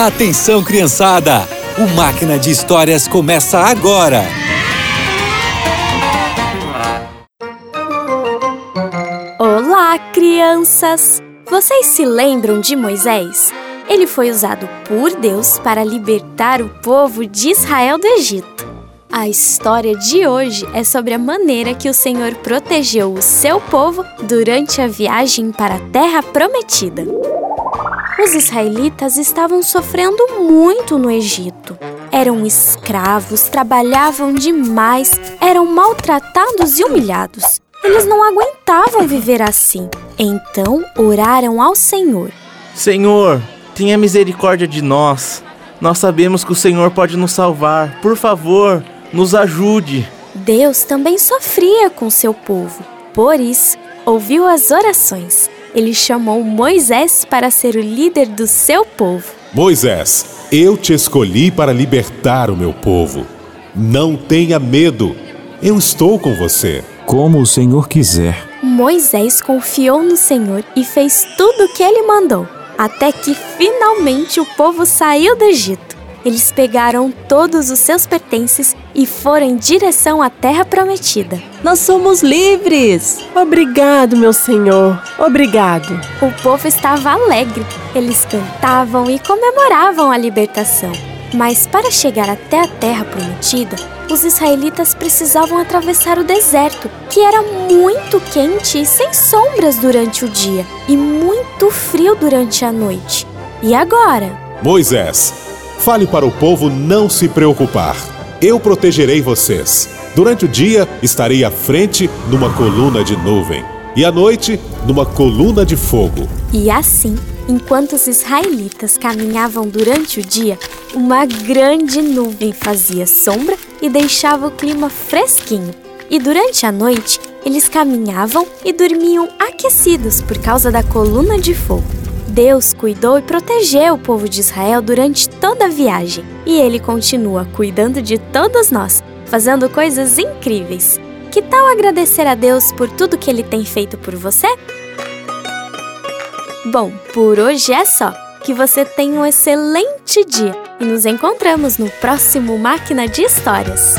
Atenção, criançada! O Máquina de Histórias começa agora! Olá, crianças! Vocês se lembram de Moisés? Ele foi usado por Deus para libertar o povo de Israel do Egito. A história de hoje é sobre a maneira que o Senhor protegeu o seu povo durante a viagem para a Terra Prometida. Os israelitas estavam sofrendo muito no Egito. Eram escravos, trabalhavam demais, eram maltratados e humilhados. Eles não aguentavam viver assim. Então oraram ao Senhor. Senhor, tenha misericórdia de nós. Nós sabemos que o Senhor pode nos salvar. Por favor, nos ajude. Deus também sofria com seu povo. Por isso, ouviu as orações. Ele chamou Moisés para ser o líder do seu povo. Moisés, eu te escolhi para libertar o meu povo. Não tenha medo. Eu estou com você. Como o Senhor quiser. Moisés confiou no Senhor e fez tudo o que ele mandou, até que finalmente o povo saiu do Egito. Eles pegaram todos os seus pertences e foram em direção à terra prometida. Nós somos livres! Obrigado, meu Senhor. Obrigado. O povo estava alegre. Eles cantavam e comemoravam a libertação. Mas para chegar até a terra prometida, os israelitas precisavam atravessar o deserto, que era muito quente e sem sombras durante o dia, e muito frio durante a noite. E agora? Moisés, fale para o povo não se preocupar. Eu protegerei vocês. Durante o dia estarei à frente numa coluna de nuvem, e à noite numa coluna de fogo. E assim, enquanto os israelitas caminhavam durante o dia, uma grande nuvem fazia sombra e deixava o clima fresquinho. E durante a noite, eles caminhavam e dormiam aquecidos por causa da coluna de fogo. Deus cuidou e protegeu o povo de Israel durante toda a viagem, e ele continua cuidando de todos nós, fazendo coisas incríveis. Que tal agradecer a Deus por tudo que ele tem feito por você? Bom, por hoje é só. Que você tenha um excelente dia e nos encontramos no próximo Máquina de Histórias.